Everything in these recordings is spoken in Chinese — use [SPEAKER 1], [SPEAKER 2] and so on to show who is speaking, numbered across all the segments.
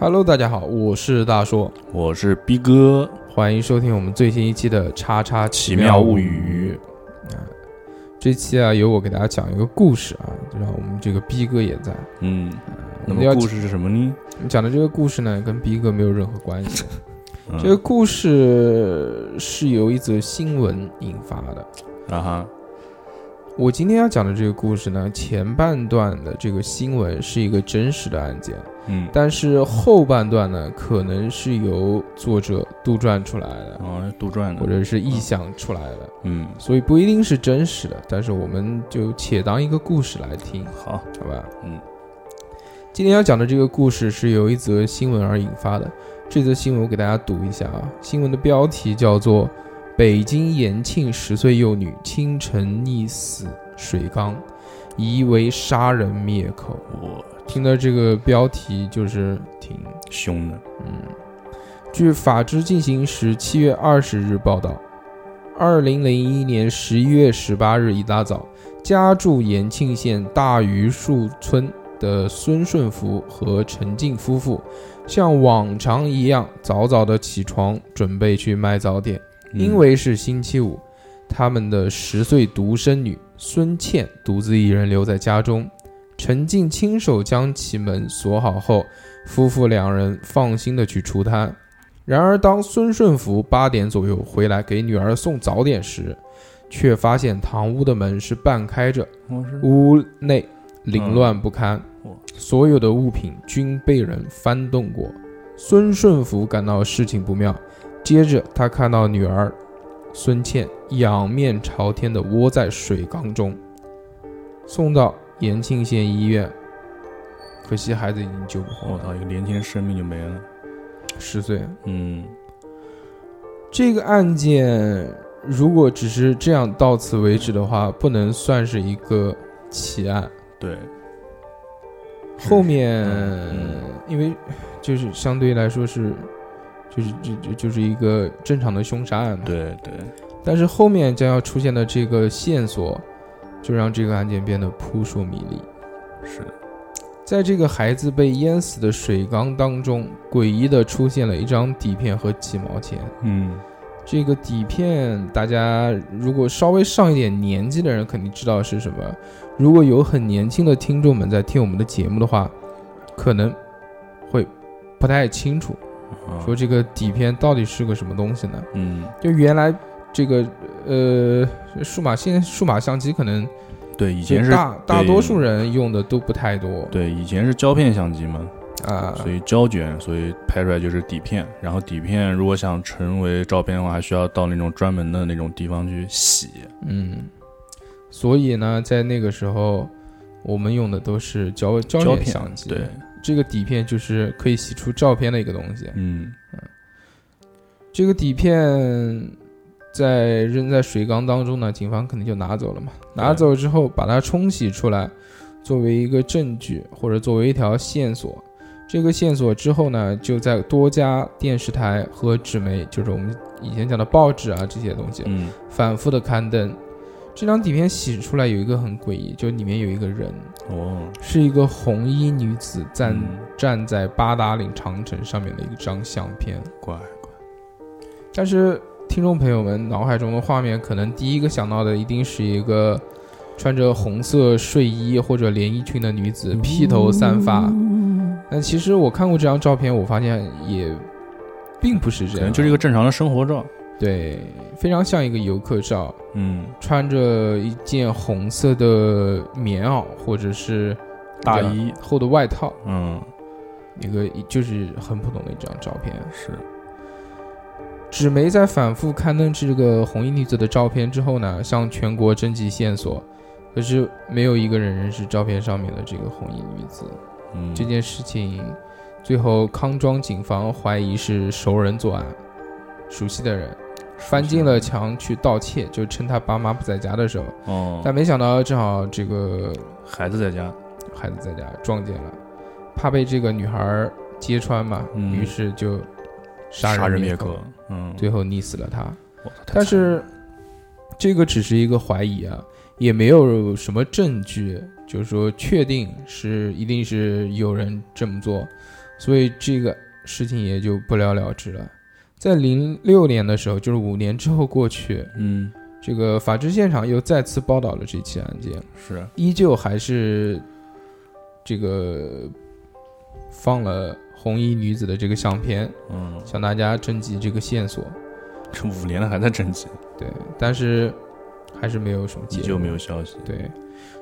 [SPEAKER 1] Hello，大家好，我是大硕，
[SPEAKER 2] 我是逼哥，
[SPEAKER 1] 欢迎收听我们最新一期的《叉叉奇妙
[SPEAKER 2] 妙物
[SPEAKER 1] 物语。这期啊，由我给大家讲一个故事啊，就让我们这个逼哥也在。
[SPEAKER 2] 嗯，
[SPEAKER 1] 我们要
[SPEAKER 2] 那么故事是什么呢？
[SPEAKER 1] 讲的这个故事呢，跟逼哥没有任何关系。
[SPEAKER 2] 嗯
[SPEAKER 1] 这个故事是由一则新闻引发的。
[SPEAKER 2] 啊哈，
[SPEAKER 1] 我今天要讲的这个故事呢，前半段的这个新闻是一个真实的案件，
[SPEAKER 2] 嗯，
[SPEAKER 1] 但是后半段呢，可能是由作者杜撰出来的，
[SPEAKER 2] 哦，杜撰的，
[SPEAKER 1] 或者是臆想出来的，
[SPEAKER 2] 嗯，
[SPEAKER 1] 所以不一定是真实的。但是我们就且当一个故事来听，
[SPEAKER 2] 好，
[SPEAKER 1] 好吧？
[SPEAKER 2] 嗯，
[SPEAKER 1] 今天要讲的这个故事是由一则新闻而引发的。这则新闻我给大家读一下啊，新闻的标题叫做“北京延庆十岁幼女清晨溺死水缸，疑为杀人灭口
[SPEAKER 2] 我”。
[SPEAKER 1] 听到这个标题就是挺
[SPEAKER 2] 凶的，
[SPEAKER 1] 嗯。据《法制进行时》七月二十日报道，二零零一年十一月十八日一大早，家住延庆县大榆树村的孙顺福和陈静夫妇，像往常一样早早的起床，准备去卖早点。
[SPEAKER 2] 嗯
[SPEAKER 1] 因为是星期五，他们的十岁独生女孙倩独自一人留在家中。陈静亲手将其门锁好后，夫妇两人放心的去出摊。然而，当孙顺福八点左右回来给女儿送早点时，却发现堂屋的门是半开着，屋内凌乱不堪
[SPEAKER 2] 嗯，
[SPEAKER 1] 所有的物品均被人翻动过。孙顺福感到事情不妙，接着他看到女儿孙倩仰面朝天的窝在水缸中，送到延庆县医院，可惜孩子已经救不活了，
[SPEAKER 2] 我操，一个年轻的生命就没了，
[SPEAKER 1] 十岁。
[SPEAKER 2] 嗯，
[SPEAKER 1] 这个案件如果只是这样到此为止的话，不能算是一个奇案。
[SPEAKER 2] 对，
[SPEAKER 1] 后面
[SPEAKER 2] 嗯
[SPEAKER 1] 因为就是相对来说是，就是就就就是一个正常的凶杀案嘛。。
[SPEAKER 2] 对对，
[SPEAKER 1] 但是后面将要出现的这个线索，就让这个案件变得扑朔迷离。
[SPEAKER 2] 是的，
[SPEAKER 1] 在这个孩子被淹死的水缸当中，诡异的出现了一张底片和几毛钱。
[SPEAKER 2] 嗯，
[SPEAKER 1] 这个底片，大家如果稍微上一点年纪的人肯定知道是什么。如果有很年轻的听众们在听我们的节目的话，可能会不太清楚，
[SPEAKER 2] 啊
[SPEAKER 1] 说这个底片到底是个什么东西呢？
[SPEAKER 2] 嗯，
[SPEAKER 1] 就原来这个呃数码现数码相机可能
[SPEAKER 2] 对，以前是
[SPEAKER 1] 大大多数人用的都不太多
[SPEAKER 2] 对，以前是胶片相机嘛，
[SPEAKER 1] 啊，
[SPEAKER 2] 所以胶卷，所以拍出来就是底片。然后底片如果想成为照片的话，还需要到那种专门的那种地方去洗。
[SPEAKER 1] 嗯，所以呢，在那个时候，我们用的都是胶胶卷相机，
[SPEAKER 2] 对，
[SPEAKER 1] 这个底片就是可以洗出照片的一个东西。
[SPEAKER 2] 嗯
[SPEAKER 1] 这个底片在扔在水缸当中呢，警方肯定就拿走了嘛。拿走之后，把它冲洗出来，作为一个证据或者作为一条线索。这个线索之后呢，就在多家电视台和纸媒，就是我们以前讲的报纸啊这些东西，
[SPEAKER 2] 嗯
[SPEAKER 1] 反复的刊登。这张底片洗出来有一个很诡异，就里面有一个人，
[SPEAKER 2] 哦，
[SPEAKER 1] 是一个红衣女子站、
[SPEAKER 2] 嗯
[SPEAKER 1] 站在八达岭长城上面的一张相片。
[SPEAKER 2] 怪怪，
[SPEAKER 1] 但是听众朋友们脑海中的画面，可能第一个想到的一定是一个穿着红色睡衣或者连衣裙的女子，披头散发。但其实我看过这张照片，我发现也并不是这样，
[SPEAKER 2] 就是一个正常的生活照。
[SPEAKER 1] 对，非常像一个游客照，
[SPEAKER 2] 嗯，
[SPEAKER 1] 穿着一件红色的棉袄或者是
[SPEAKER 2] 大衣，
[SPEAKER 1] 厚的外套，
[SPEAKER 2] 嗯，
[SPEAKER 1] 一个就是很普通的一张照片。
[SPEAKER 2] 是，
[SPEAKER 1] 纸媒在反复刊登这个红衣女子的照片之后呢，向全国征集线索，可是没有一个人认识照片上面的这个红衣女子。
[SPEAKER 2] 嗯，
[SPEAKER 1] 这件事情，最后康庄警方怀疑是熟人作案，熟悉的人翻进了墙去盗窃，就趁他爸妈不在家的时候，
[SPEAKER 2] 哦，
[SPEAKER 1] 但没想到正好这个
[SPEAKER 2] 孩子在家，
[SPEAKER 1] 孩子在家撞见了，怕被这个女孩儿揭穿嘛，
[SPEAKER 2] 嗯。
[SPEAKER 1] 于是就杀
[SPEAKER 2] 杀人灭
[SPEAKER 1] 口
[SPEAKER 2] 口，，嗯，
[SPEAKER 1] 最后溺死了他。但是这个只是一个怀疑啊，也没有什么证据，就是说确定是一定是有人这么做，所以这个事情也就不了了之了。在零六年的时候，就是五年之后过去，
[SPEAKER 2] 嗯。
[SPEAKER 1] 这个法制现场又再次报道了这起案件，
[SPEAKER 2] 是。
[SPEAKER 1] 依旧还是这个放了红衣女子的这个相片，
[SPEAKER 2] 嗯，
[SPEAKER 1] 向大家征集这个线索。
[SPEAKER 2] 这五年了还在征集，
[SPEAKER 1] 对，但是还是没有什么结果。
[SPEAKER 2] 依旧没有消息，
[SPEAKER 1] 对，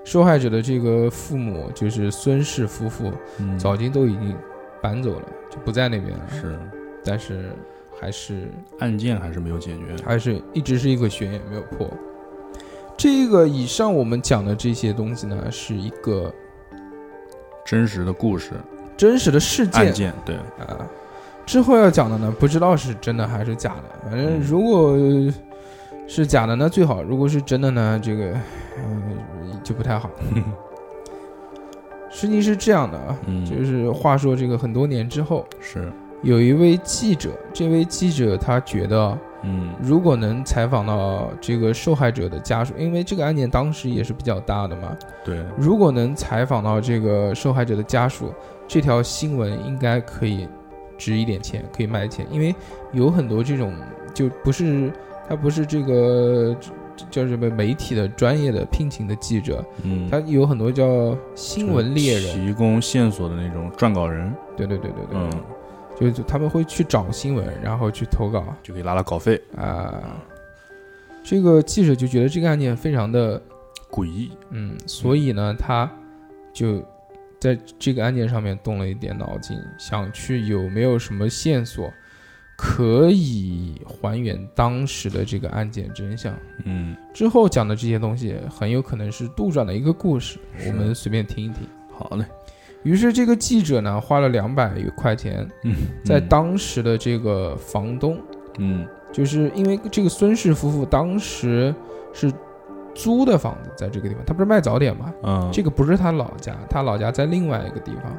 [SPEAKER 1] 受害者的这个父母就是孙氏夫妇，
[SPEAKER 2] 嗯，
[SPEAKER 1] 早经都已经搬走了，就不在那边了。
[SPEAKER 2] 是
[SPEAKER 1] 但是还是
[SPEAKER 2] 案件还是没有解决，
[SPEAKER 1] 还是一直是一个悬也没有破。这个以上我们讲的这些东西呢，是一个
[SPEAKER 2] 真实的故事
[SPEAKER 1] 真实的事件
[SPEAKER 2] 案件，对，
[SPEAKER 1] 啊。之后要讲的呢，不知道是真的还是假的。反正
[SPEAKER 2] 嗯
[SPEAKER 1] 如果是假的呢，最好；如果是真的呢，这个嗯就不太好。事情是这样的啊，
[SPEAKER 2] 嗯
[SPEAKER 1] 就是话说这个很多年之后，
[SPEAKER 2] 是，
[SPEAKER 1] 有一位记者，这位记者他觉得，
[SPEAKER 2] 嗯
[SPEAKER 1] 如果能采访到这个受害者的家属，因为这个案件当时也是比较大的嘛，
[SPEAKER 2] 对，
[SPEAKER 1] 如果能采访到这个受害者的家属，这条新闻应该可以值一点钱，可以卖钱，因为有很多这种就不是他不是这个叫什么媒体的专业的聘请的记者，
[SPEAKER 2] 嗯，
[SPEAKER 1] 他有很多叫新闻猎人，
[SPEAKER 2] 提供线索的那种撰稿人，
[SPEAKER 1] 对对对对对，
[SPEAKER 2] 嗯，
[SPEAKER 1] 就就他们会去找新闻，然后去投稿
[SPEAKER 2] 就可以拉拉稿费，
[SPEAKER 1] 啊。这个记者就觉得这个案件非常的
[SPEAKER 2] 诡异，
[SPEAKER 1] 嗯，所以呢，他就在这个案件上面动了一点脑筋，想去有没有什么线索可以还原当时的这个案件真相。
[SPEAKER 2] 嗯，
[SPEAKER 1] 之后讲的这些东西很有可能是杜撰的一个故事，我们随便听一听。
[SPEAKER 2] 好嘞，
[SPEAKER 1] 于是这个记者呢，花了两百块钱，
[SPEAKER 2] 嗯，
[SPEAKER 1] 在
[SPEAKER 2] 嗯
[SPEAKER 1] 当时的这个房东，
[SPEAKER 2] 嗯
[SPEAKER 1] 就是因为这个孙氏夫妇当时是租的房子，在这个地方，他不是卖早点吗？
[SPEAKER 2] 嗯，
[SPEAKER 1] 这个不是他老家，他老家在另外一个地方，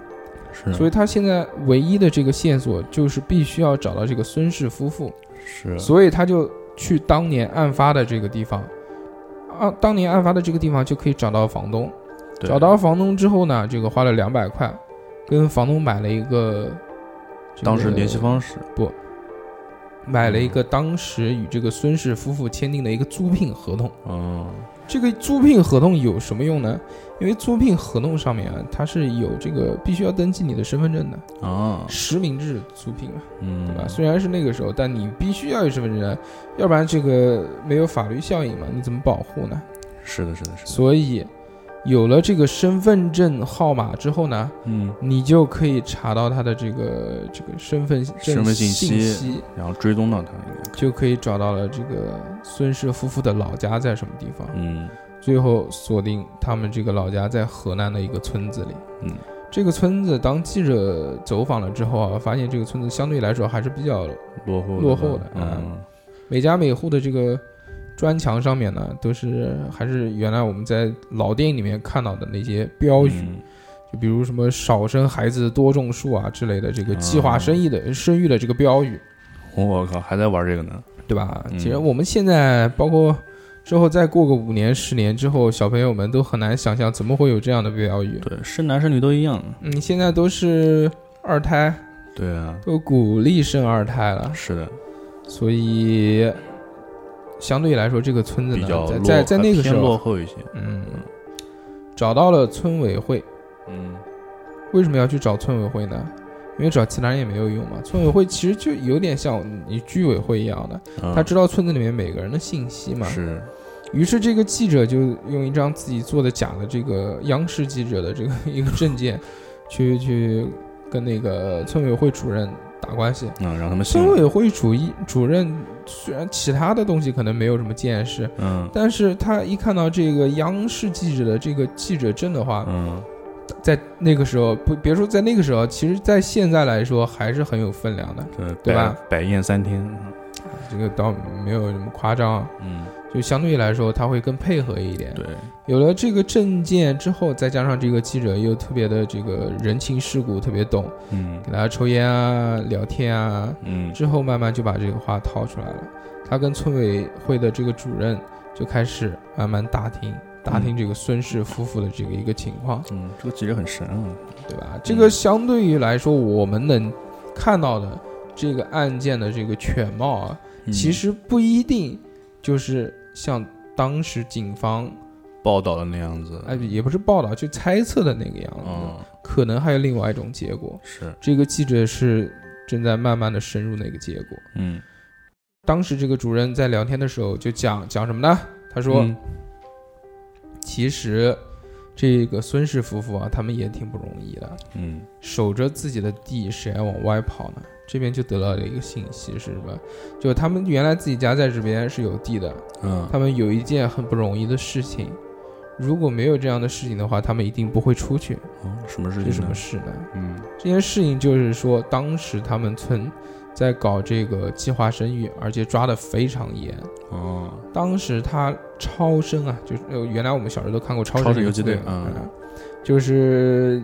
[SPEAKER 2] 是，
[SPEAKER 1] 所以他现在唯一的这个线索就是必须要找到这个孙氏夫妇，
[SPEAKER 2] 是，
[SPEAKER 1] 所以他就去当年案发的这个地方，啊，当年案发的这个地方就可以找到房东，找到房东之后呢，这个花了两百块，跟房东买了一个、这个
[SPEAKER 2] 当时联系方式。
[SPEAKER 1] 不，买了一个当时与这个孙氏夫妇签订的一个租赁合同。
[SPEAKER 2] 嗯，
[SPEAKER 1] 这个租赁合同有什么用呢？因为租赁合同上面啊，它是有这个必须要登记你的身份证的，
[SPEAKER 2] 啊，
[SPEAKER 1] 实名制租赁嘛，
[SPEAKER 2] 嗯，
[SPEAKER 1] 对吧？虽然是那个时候，但你必须要有身份证，要不然这个没有法律效应嘛，你怎么保护呢？
[SPEAKER 2] 是的，是的，是的，
[SPEAKER 1] 所以有了这个身份证号码之后呢，
[SPEAKER 2] 嗯，
[SPEAKER 1] 你就可以查到他的这个这个身份证
[SPEAKER 2] 身份信
[SPEAKER 1] 信
[SPEAKER 2] 息。然后追踪到他应该，
[SPEAKER 1] 就可以找到了这个孙氏夫妇的老家在什么地方。
[SPEAKER 2] 嗯。
[SPEAKER 1] 最后锁定他们这个老家在河南的一个村子里。
[SPEAKER 2] 嗯，
[SPEAKER 1] 这个村子当记者走访了之后啊，发现这个村子相对来说还是比较
[SPEAKER 2] 落后
[SPEAKER 1] 落后的
[SPEAKER 2] 嗯。
[SPEAKER 1] 每家每户的这个砖墙上面呢，都是还是原来我们在老电影里面看到的那些标语，
[SPEAKER 2] 嗯。
[SPEAKER 1] 就比如什么少生孩子多种树啊之类的这个计划生育的、生育的这个标语，
[SPEAKER 2] 我靠，还在玩这个呢，
[SPEAKER 1] 对吧？
[SPEAKER 2] 嗯。
[SPEAKER 1] 其实我们现在包括。之后再过个五年、十年之后，小朋友们都很难想象怎么会有这样的标语。
[SPEAKER 2] 对，生男生女都一样，
[SPEAKER 1] 嗯，现在都是二胎，
[SPEAKER 2] 对啊，
[SPEAKER 1] 都鼓励生二胎了，
[SPEAKER 2] 是的，
[SPEAKER 1] 所以相对来说，这个村子呢，
[SPEAKER 2] 比较
[SPEAKER 1] 在在在那个时
[SPEAKER 2] 候落，后一些，
[SPEAKER 1] 嗯，找到了村委会。
[SPEAKER 2] 嗯
[SPEAKER 1] 为什么要去找村委会呢？因为找其他人也没有用嘛。村委会其实就有点像你居委会一样的，
[SPEAKER 2] 嗯
[SPEAKER 1] 他知道村子里面每个人的信息嘛。
[SPEAKER 2] 是，
[SPEAKER 1] 于是这个记者就用一张自己做的假的这个央视记者的这个 一个证件，去去跟那个村委会主任打关系。
[SPEAKER 2] 嗯，让他们信了，
[SPEAKER 1] 村委会主一主任虽然其他的东西可能没有什么见识，
[SPEAKER 2] 嗯
[SPEAKER 1] 但是他一看到这个央视记者的这个记者证的话，
[SPEAKER 2] 嗯，
[SPEAKER 1] 在那个时候不别说在那个时候，其实在现在来说还是很有分量的。
[SPEAKER 2] 对
[SPEAKER 1] 对吧？
[SPEAKER 2] 百百宴三天，
[SPEAKER 1] 这个倒没有什么夸张啊。
[SPEAKER 2] 嗯
[SPEAKER 1] 就相对于来说他会更配合一点。
[SPEAKER 2] 对，
[SPEAKER 1] 有了这个证件之后，再加上这个记者又特别的这个人情世故特别懂，
[SPEAKER 2] 嗯。
[SPEAKER 1] 给大家抽烟啊、聊天啊，
[SPEAKER 2] 嗯。
[SPEAKER 1] 之后慢慢就把这个话掏出来了。他跟村委会的这个主任就开始慢慢打听打听这个孙氏夫妇的这个一个情况，
[SPEAKER 2] 嗯，这个记者很神啊，
[SPEAKER 1] 对吧？这个相对于来说，我们能看到的这个案件的这个全貌啊，
[SPEAKER 2] 嗯。
[SPEAKER 1] 其实不一定就是像当时警方
[SPEAKER 2] 报道的那样子，
[SPEAKER 1] 哎也不是报道，就猜测的那个样子，
[SPEAKER 2] 嗯，
[SPEAKER 1] 可能还有另外一种结果。
[SPEAKER 2] 是，
[SPEAKER 1] 这个记者是正在慢慢的深入那个结果。
[SPEAKER 2] 嗯，
[SPEAKER 1] 当时这个主任在聊天的时候就讲讲什么呢？他说，
[SPEAKER 2] 嗯
[SPEAKER 1] 其实这个孙氏夫妇啊，他们也挺不容易的，
[SPEAKER 2] 嗯
[SPEAKER 1] 守着自己的地，谁还往外跑呢？这边就得到了一个信息是什么？就他们原来自己家在这边是有地的，
[SPEAKER 2] 嗯，
[SPEAKER 1] 他们有一件很不容易的事情，如果没有这样的事情的话，他们一定不会出去。
[SPEAKER 2] 哦，什么事
[SPEAKER 1] 是
[SPEAKER 2] 情呢？
[SPEAKER 1] 什么事呢？
[SPEAKER 2] 嗯
[SPEAKER 1] 这件事情就是说，当时他们村在搞这个计划生育，而且抓得非常严。
[SPEAKER 2] 哦，
[SPEAKER 1] 当时他超生啊，就是呃，原来我们小时候都看过超
[SPEAKER 2] 超生游击队
[SPEAKER 1] 啊
[SPEAKER 2] 嗯
[SPEAKER 1] 就是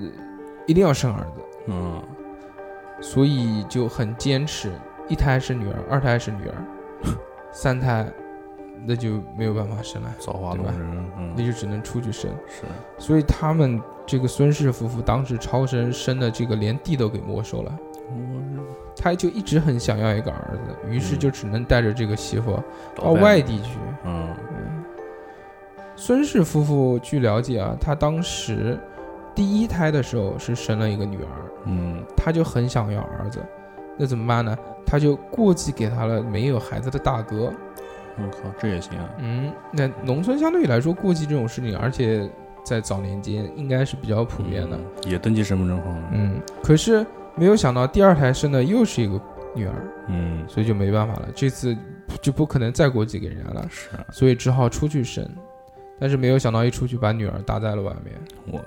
[SPEAKER 1] 一定要生儿子，
[SPEAKER 2] 嗯
[SPEAKER 1] 所以就很坚持，一胎是女儿，二胎是女儿，三胎那就没有办法生了，
[SPEAKER 2] 造化
[SPEAKER 1] 对吧？
[SPEAKER 2] 弄人，嗯，
[SPEAKER 1] 那就只能出去生。
[SPEAKER 2] 是，
[SPEAKER 1] 所以他们这个孙氏夫妇当时超生生的这个连地都给没收了。他就一直很想要一个儿子，于是
[SPEAKER 2] 嗯。
[SPEAKER 1] 就只能带着这个媳妇到外地去。
[SPEAKER 2] 嗯。
[SPEAKER 1] 嗯，孙氏夫妇据了解啊，他当时第一胎的时候是生了一个女儿，
[SPEAKER 2] 嗯
[SPEAKER 1] 他就很想要儿子，那怎么办呢？他就过继给他了没有孩子的大哥。
[SPEAKER 2] 我靠，这也行啊，
[SPEAKER 1] 嗯，那农村相对于来说过继这种事情，而且在早年间应该是比较普遍的。
[SPEAKER 2] 嗯，也登记身份证号了，
[SPEAKER 1] 嗯，可是没有想到第二胎生的又是一个女儿，
[SPEAKER 2] 嗯，
[SPEAKER 1] 所以就没办法了，这次就不可能再过继给人家了，
[SPEAKER 2] 是啊，
[SPEAKER 1] 所以只好出去生。但是没有想到一出去把女儿搭在了外面。
[SPEAKER 2] 我，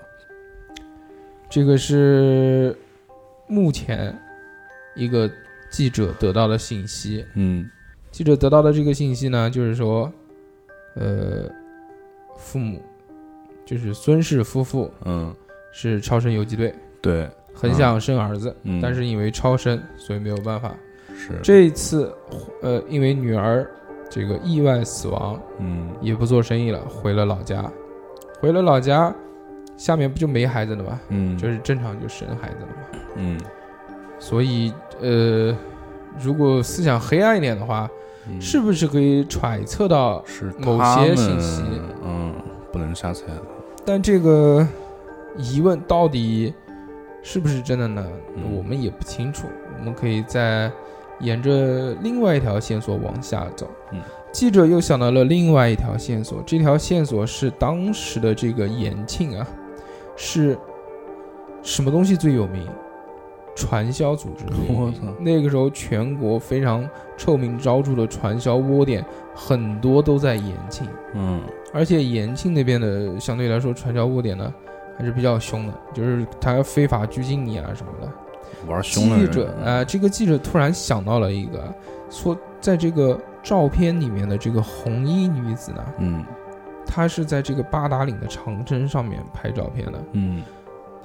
[SPEAKER 1] 这个是目前一个记者得到的信息。
[SPEAKER 2] 嗯。
[SPEAKER 1] 记者得到的这个信息呢，就是说，呃，父母就是孙氏夫妇
[SPEAKER 2] 嗯，
[SPEAKER 1] 是超生游击队，
[SPEAKER 2] 对，
[SPEAKER 1] 很想生儿子，
[SPEAKER 2] 嗯，
[SPEAKER 1] 但是因为超生，所以没有办法。
[SPEAKER 2] 是，
[SPEAKER 1] 这一次，呃，因为女儿这个意外死亡，
[SPEAKER 2] 嗯。
[SPEAKER 1] 也不做生意了，回了老家。回了老家，下面不就没孩子了吗？
[SPEAKER 2] 嗯，
[SPEAKER 1] 就是正常就生孩子了嘛。
[SPEAKER 2] 嗯，
[SPEAKER 1] 所以，呃，如果思想黑暗一点的话，
[SPEAKER 2] 嗯
[SPEAKER 1] 是不是可以揣测到？
[SPEAKER 2] 是
[SPEAKER 1] 某些信息
[SPEAKER 2] 嗯，不能瞎猜的，
[SPEAKER 1] 但这个疑问到底是不是真的呢？
[SPEAKER 2] 嗯
[SPEAKER 1] 我们也不清楚。我们可以再沿着另外一条线索往下走。
[SPEAKER 2] 嗯，
[SPEAKER 1] 记者又想到了另外一条线索，这条线索是当时的这个延庆啊，是什么东西最有名？传销组织
[SPEAKER 2] 我操
[SPEAKER 1] 那个时候全国非常臭名昭著的传销窝点，很多都在延庆。
[SPEAKER 2] 嗯
[SPEAKER 1] 而且延庆那边的相对来说传销窝点呢还是比较凶的，就是他非法拘禁你啊什么的。
[SPEAKER 2] 玩凶的人
[SPEAKER 1] 记者啊、呃这个记者突然想到了一个，说在这个照片里面的这个红衣女子呢，
[SPEAKER 2] 嗯
[SPEAKER 1] 她是在这个八达岭的长征上面拍照片的。
[SPEAKER 2] 嗯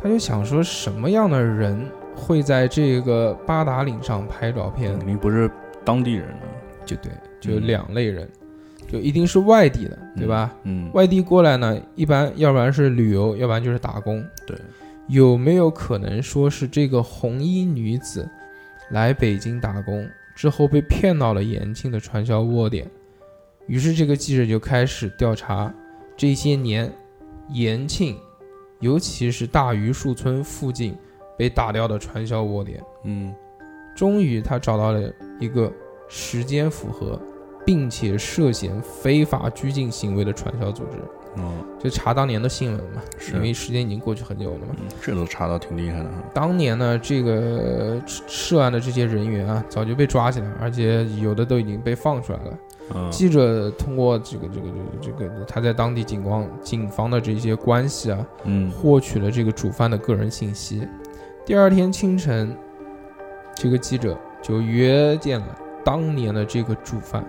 [SPEAKER 1] 他就想说，什么样的人会在这个八达岭上拍照片？
[SPEAKER 2] 肯定不是当地人啊，
[SPEAKER 1] 就对，就
[SPEAKER 2] 嗯
[SPEAKER 1] 两类人，就一定是外地的，对吧？
[SPEAKER 2] 嗯，
[SPEAKER 1] 外地过来呢，一般要不然是旅游，要不然就是打工。
[SPEAKER 2] 对，
[SPEAKER 1] 有没有可能说是这个红衣女子来北京打工之后被骗到了延庆的传销窝点？于是这个记者就开始调查这些年延庆，尤其是大榆树村附近被打掉的传销窝点。
[SPEAKER 2] 嗯
[SPEAKER 1] 终于他找到了一个时间符合，并且涉嫌非法拘禁行为的传销组织。
[SPEAKER 2] 嗯，
[SPEAKER 1] 就查当年的新闻嘛，因为时间已经过去很久了嘛。
[SPEAKER 2] 嗯这都查到挺厉害的哈，
[SPEAKER 1] 当年呢，这个涉案的这些人员啊，早就被抓起来，而且有的都已经被放出来了。
[SPEAKER 2] 嗯
[SPEAKER 1] 记者通过这个这个这个这个他在当地警方警方的这些关系啊，
[SPEAKER 2] 嗯
[SPEAKER 1] 获取了这个主犯的个人信息。第二天清晨，这个记者就约见了当年的这个主犯。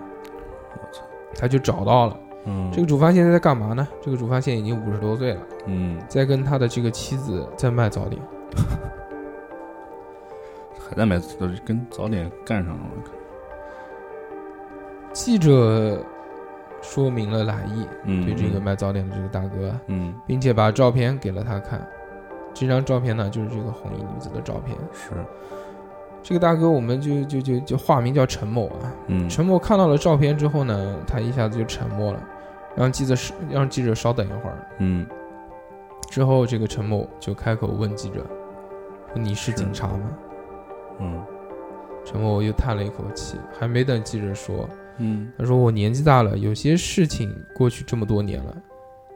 [SPEAKER 2] 我操，
[SPEAKER 1] 他就找到了
[SPEAKER 2] 嗯，
[SPEAKER 1] 这个主犯现在在干嘛呢？这个主犯现在已经五十多岁了，
[SPEAKER 2] 嗯，
[SPEAKER 1] 在跟他的这个妻子在卖早点。
[SPEAKER 2] 还在买，都是跟早点干上了。
[SPEAKER 1] 记者说明了来意，
[SPEAKER 2] 嗯，
[SPEAKER 1] 对这个卖早点的这个大哥，
[SPEAKER 2] 嗯，
[SPEAKER 1] 并且把照片给了他看。这张照片呢，就是这个红衣女子的照片。
[SPEAKER 2] 是，
[SPEAKER 1] 这个大哥，我们就就就就化名叫陈某啊。
[SPEAKER 2] 嗯，
[SPEAKER 1] 陈某看到了照片之后呢，他一下子就沉默了，让记者稍让记者稍等一会儿。
[SPEAKER 2] 嗯，
[SPEAKER 1] 之后，这个陈某就开口问记者：“说你是
[SPEAKER 2] 是
[SPEAKER 1] 警察吗
[SPEAKER 2] 嗯，？”
[SPEAKER 1] 陈某又叹了一口气，还没等记者说，
[SPEAKER 2] 嗯，
[SPEAKER 1] 他说：“我年纪大了，有些事情过去这么多年了，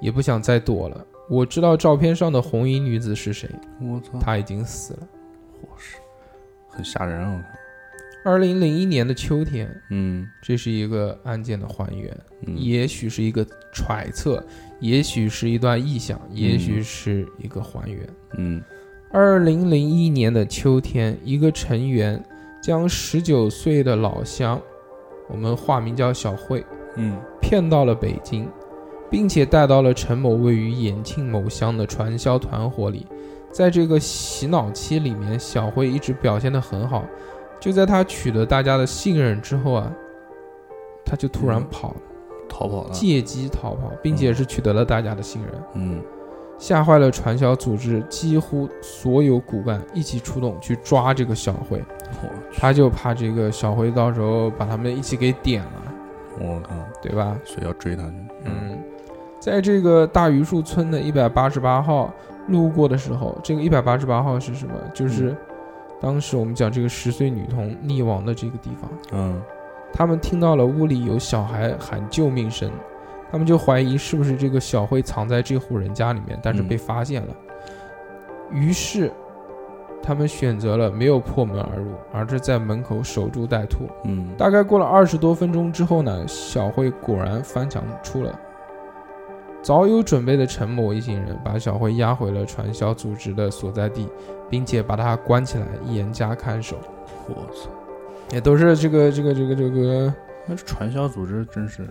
[SPEAKER 1] 也不想再躲了。我知道照片上的红衣女子是谁，
[SPEAKER 2] 我操，
[SPEAKER 1] 她已经死了。
[SPEAKER 2] 我是。很吓人啊！我靠
[SPEAKER 1] 二零零一年的秋天，
[SPEAKER 2] 嗯，
[SPEAKER 1] 这是一个案件的还原，
[SPEAKER 2] 嗯。
[SPEAKER 1] 也许是一个揣测，也许是一段臆想，也许是一个还原。
[SPEAKER 2] 嗯。
[SPEAKER 1] 二零零一年的秋天，一个成员将十九岁的老乡，我们化名叫小慧，
[SPEAKER 2] 嗯
[SPEAKER 1] 骗到了北京，并且带到了陈某位于延庆某乡的传销团伙里。在这个洗脑期里面，小慧一直表现得很好。就在他取得大家的信任之后啊，他就突然
[SPEAKER 2] 嗯
[SPEAKER 1] 跑了，
[SPEAKER 2] 逃跑了。
[SPEAKER 1] 借机逃跑，并且是取得了大家的信任。
[SPEAKER 2] 嗯
[SPEAKER 1] 吓坏了传销组织几乎所有骨干，一起出动去抓这个小
[SPEAKER 2] 辉。
[SPEAKER 1] 他就怕这个小辉到时候把他们一起给点了，
[SPEAKER 2] 我靠，
[SPEAKER 1] 对吧？
[SPEAKER 2] 所以要追他去。
[SPEAKER 1] 嗯，在这个大榆树村的一百八十八号路过的时候，这个一百八十八号是什么？就是当时我们讲这个十岁女童溺亡的这个地方。
[SPEAKER 2] 嗯
[SPEAKER 1] 他们听到了屋里有小孩喊救命声，他们就怀疑是不是这个小慧藏在这户人家里面，但是
[SPEAKER 2] 嗯
[SPEAKER 1] 被发现了。于是，他们选择了没有破门而入，而是在门口守株待兔。
[SPEAKER 2] 嗯，
[SPEAKER 1] 大概过了二十多分钟之后呢，小慧果然翻墙出了。早有准备的陈某一行人把小慧押回了传销组织的所在地，并且把她关起来，严加看守。
[SPEAKER 2] 我操，
[SPEAKER 1] 也都是这个这个这个这个，
[SPEAKER 2] 那这传销组织真是，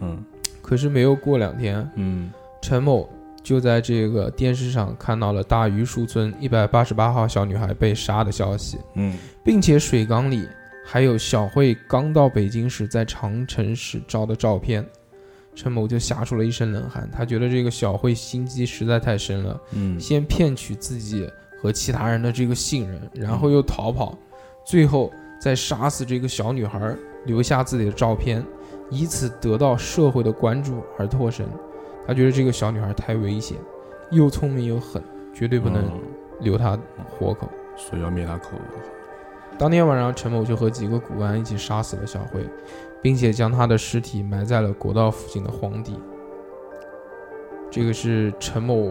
[SPEAKER 2] 嗯
[SPEAKER 1] 可是没有过两天，
[SPEAKER 2] 嗯。
[SPEAKER 1] 陈某就在这个电视上看到了大榆树村一百八十八号小女孩被杀的消息，
[SPEAKER 2] 嗯。
[SPEAKER 1] 并且水缸里还有小慧刚到北京时在长城时照的照片。陈某就吓出了一身冷汗，他觉得这个小慧心机实在太深了，
[SPEAKER 2] 嗯，
[SPEAKER 1] 先骗取自己和其他人的这个信任，然后又逃跑，最后再杀死这个小女孩，留下自己的照片，以此得到社会的关注而脱身。他觉得这个小女孩太危险，又聪明又狠，绝对不能
[SPEAKER 2] 嗯
[SPEAKER 1] 留她活口。
[SPEAKER 2] 所以要灭她口。
[SPEAKER 1] 当天晚上，陈某就和几个骨干一起杀死了小慧，并且将她的尸体埋在了国道附近的荒地。这个是陈某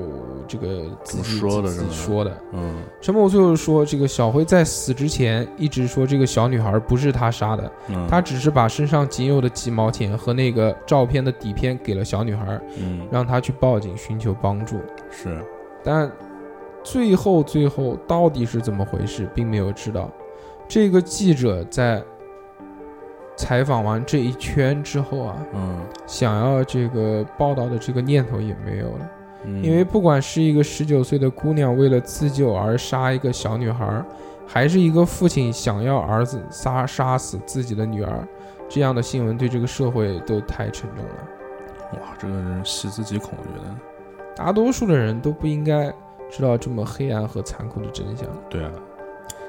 [SPEAKER 1] 这个自己
[SPEAKER 2] 说的是吧
[SPEAKER 1] 说的。
[SPEAKER 2] 嗯
[SPEAKER 1] 陈某最后说，这个小辉在死之前一直说这个小女孩不是他杀的，
[SPEAKER 2] 嗯，
[SPEAKER 1] 他只是把身上仅有的几毛钱和那个照片的底片给了小女孩，
[SPEAKER 2] 嗯
[SPEAKER 1] 让她去报警寻求帮助。
[SPEAKER 2] 是
[SPEAKER 1] 但最后最后到底是怎么回事，并没有知道。这个记者在采访完这一圈之后啊，
[SPEAKER 2] 嗯
[SPEAKER 1] 想要这个报道的这个念头也没有了。
[SPEAKER 2] 嗯，
[SPEAKER 1] 因为不管是一个十九岁的姑娘为了自救而杀一个小女孩，还是一个父亲想要儿子杀杀死自己的女儿，这样的新闻对这个社会都太沉重了。
[SPEAKER 2] 哇，这个人细思极恐，我觉得。
[SPEAKER 1] 大多数的人都不应该知道这么黑暗和残酷的真相。
[SPEAKER 2] 对啊，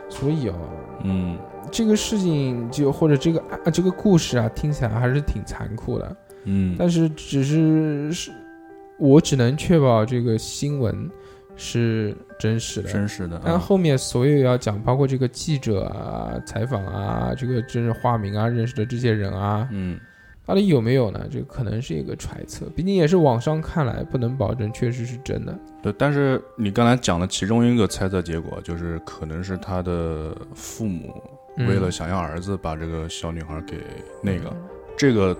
[SPEAKER 1] 所以哦，
[SPEAKER 2] 嗯
[SPEAKER 1] 这个事情就或者这个啊这个故事啊，听起来还是挺残酷的。
[SPEAKER 2] 嗯，
[SPEAKER 1] 但是只是是，我只能确保这个新闻是真实的。
[SPEAKER 2] 真实的。
[SPEAKER 1] 但
[SPEAKER 2] 啊
[SPEAKER 1] 后面所有要讲，包括这个记者啊、采访啊、这个真是化名啊、认识的这些人啊，
[SPEAKER 2] 嗯
[SPEAKER 1] 到底有没有呢？这个可能是一个揣测，毕竟也是网上看来，不能保证确实是真的。
[SPEAKER 2] 对，但是你刚才讲的其中一个猜测结果，就是可能是他的父母
[SPEAKER 1] 嗯
[SPEAKER 2] 为了想要儿子，把这个小女孩给那个。这个，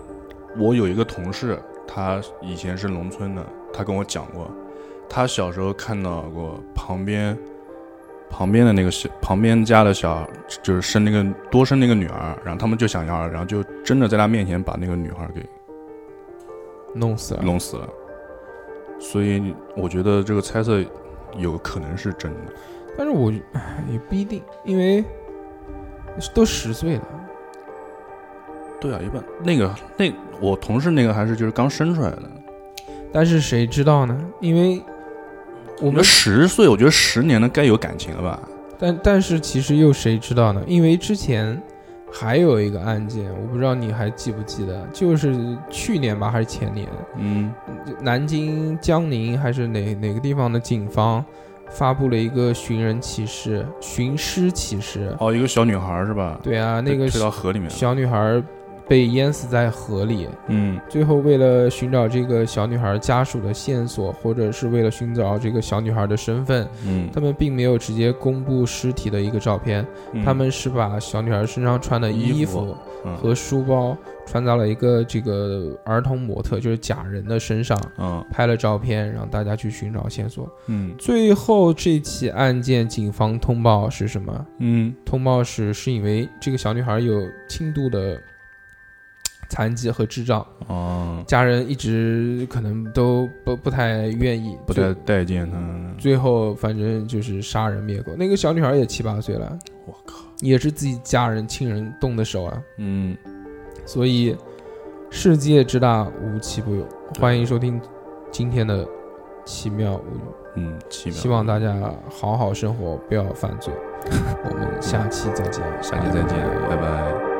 [SPEAKER 2] 我有一个同事，他以前是农村的，他跟我讲过，他小时候看到过旁边旁边的那个小旁边家的小，就是生那个多生那个女儿，然后他们就想要，然后就真的在他面前把那个女孩给
[SPEAKER 1] 弄死了。
[SPEAKER 2] 弄死了。所以我觉得这个猜测有可能是真的。
[SPEAKER 1] 但是我唉也不一定，因为都十岁了，
[SPEAKER 2] 对啊，一般那个那我同事那个还是就是刚生出来的。
[SPEAKER 1] 但是谁知道呢？因为我们
[SPEAKER 2] 十岁，我觉得十年了该有感情了吧？
[SPEAKER 1] 但但是其实又谁知道呢？因为之前还有一个案件，我不知道你还记不记得，就是去年吧还是前年，
[SPEAKER 2] 嗯
[SPEAKER 1] 南京江宁还是哪哪个地方的警方发布了一个寻人启事、寻尸启事。
[SPEAKER 2] 哦，一个小女孩是吧？
[SPEAKER 1] 对啊，那个
[SPEAKER 2] 被推到河里面了。
[SPEAKER 1] 小女孩被淹死在河里。
[SPEAKER 2] 嗯。
[SPEAKER 1] 最后，为了寻找这个小女孩家属的线索，或者是为了寻找这个小女孩的身份，
[SPEAKER 2] 嗯，
[SPEAKER 1] 他们并没有直接公布尸体的一个照片，
[SPEAKER 2] 嗯。
[SPEAKER 1] 他们是把小女孩身上穿的衣
[SPEAKER 2] 衣
[SPEAKER 1] 服和书包穿到了一个这个儿童模特，就是假人的身上，
[SPEAKER 2] 嗯。
[SPEAKER 1] 拍了照片，让大家去寻找线索。
[SPEAKER 2] 嗯。
[SPEAKER 1] 最后这起案件，警方通报是什么？
[SPEAKER 2] 嗯。
[SPEAKER 1] 通报是是因为这个小女孩有轻度的残疾和智障，
[SPEAKER 2] 哦，
[SPEAKER 1] 家人一直可能都不不太愿意，
[SPEAKER 2] 不太待见他。
[SPEAKER 1] 最后反正就是杀人灭口。那个小女孩也七八岁了，
[SPEAKER 2] 我靠。
[SPEAKER 1] 也是自己家人亲人动的手啊。
[SPEAKER 2] 嗯，
[SPEAKER 1] 所以世界之大无奇不有。欢迎收听今天的奇妙物语，
[SPEAKER 2] 嗯，奇妙。
[SPEAKER 1] 希望大家好好生活，不要犯罪。我们下期再见，
[SPEAKER 2] 下期再见，拜拜。